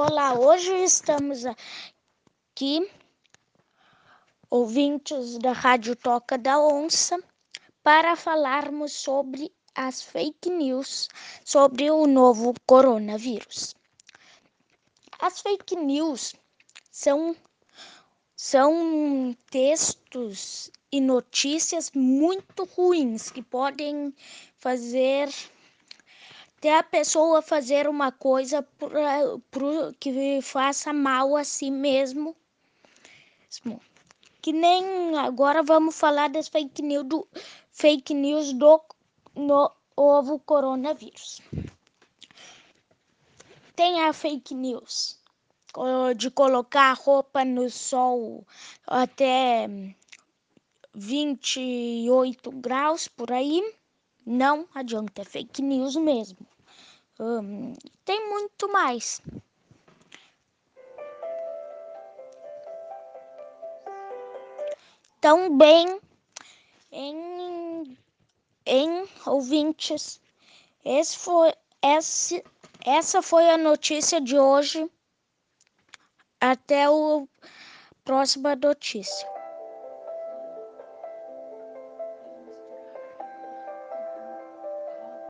Olá, hoje estamos aqui, ouvintes da Rádio Toca da Onça, para falarmos sobre as fake news sobre o novo coronavírus. As fake news são, são textos e notícias muito ruins que podem fazer até a pessoa fazer uma coisa pra, pra, que faça mal a si mesmo. Que nem agora vamos falar das fake news do, fake news do novo coronavírus. Tem a fake news de colocar roupa no sol até 28 graus por aí não adianta, é fake news mesmo. Tem muito mais. Também em, em ouvintes, esse foi, esse, essa foi a notícia de hoje. Até a próxima notícia.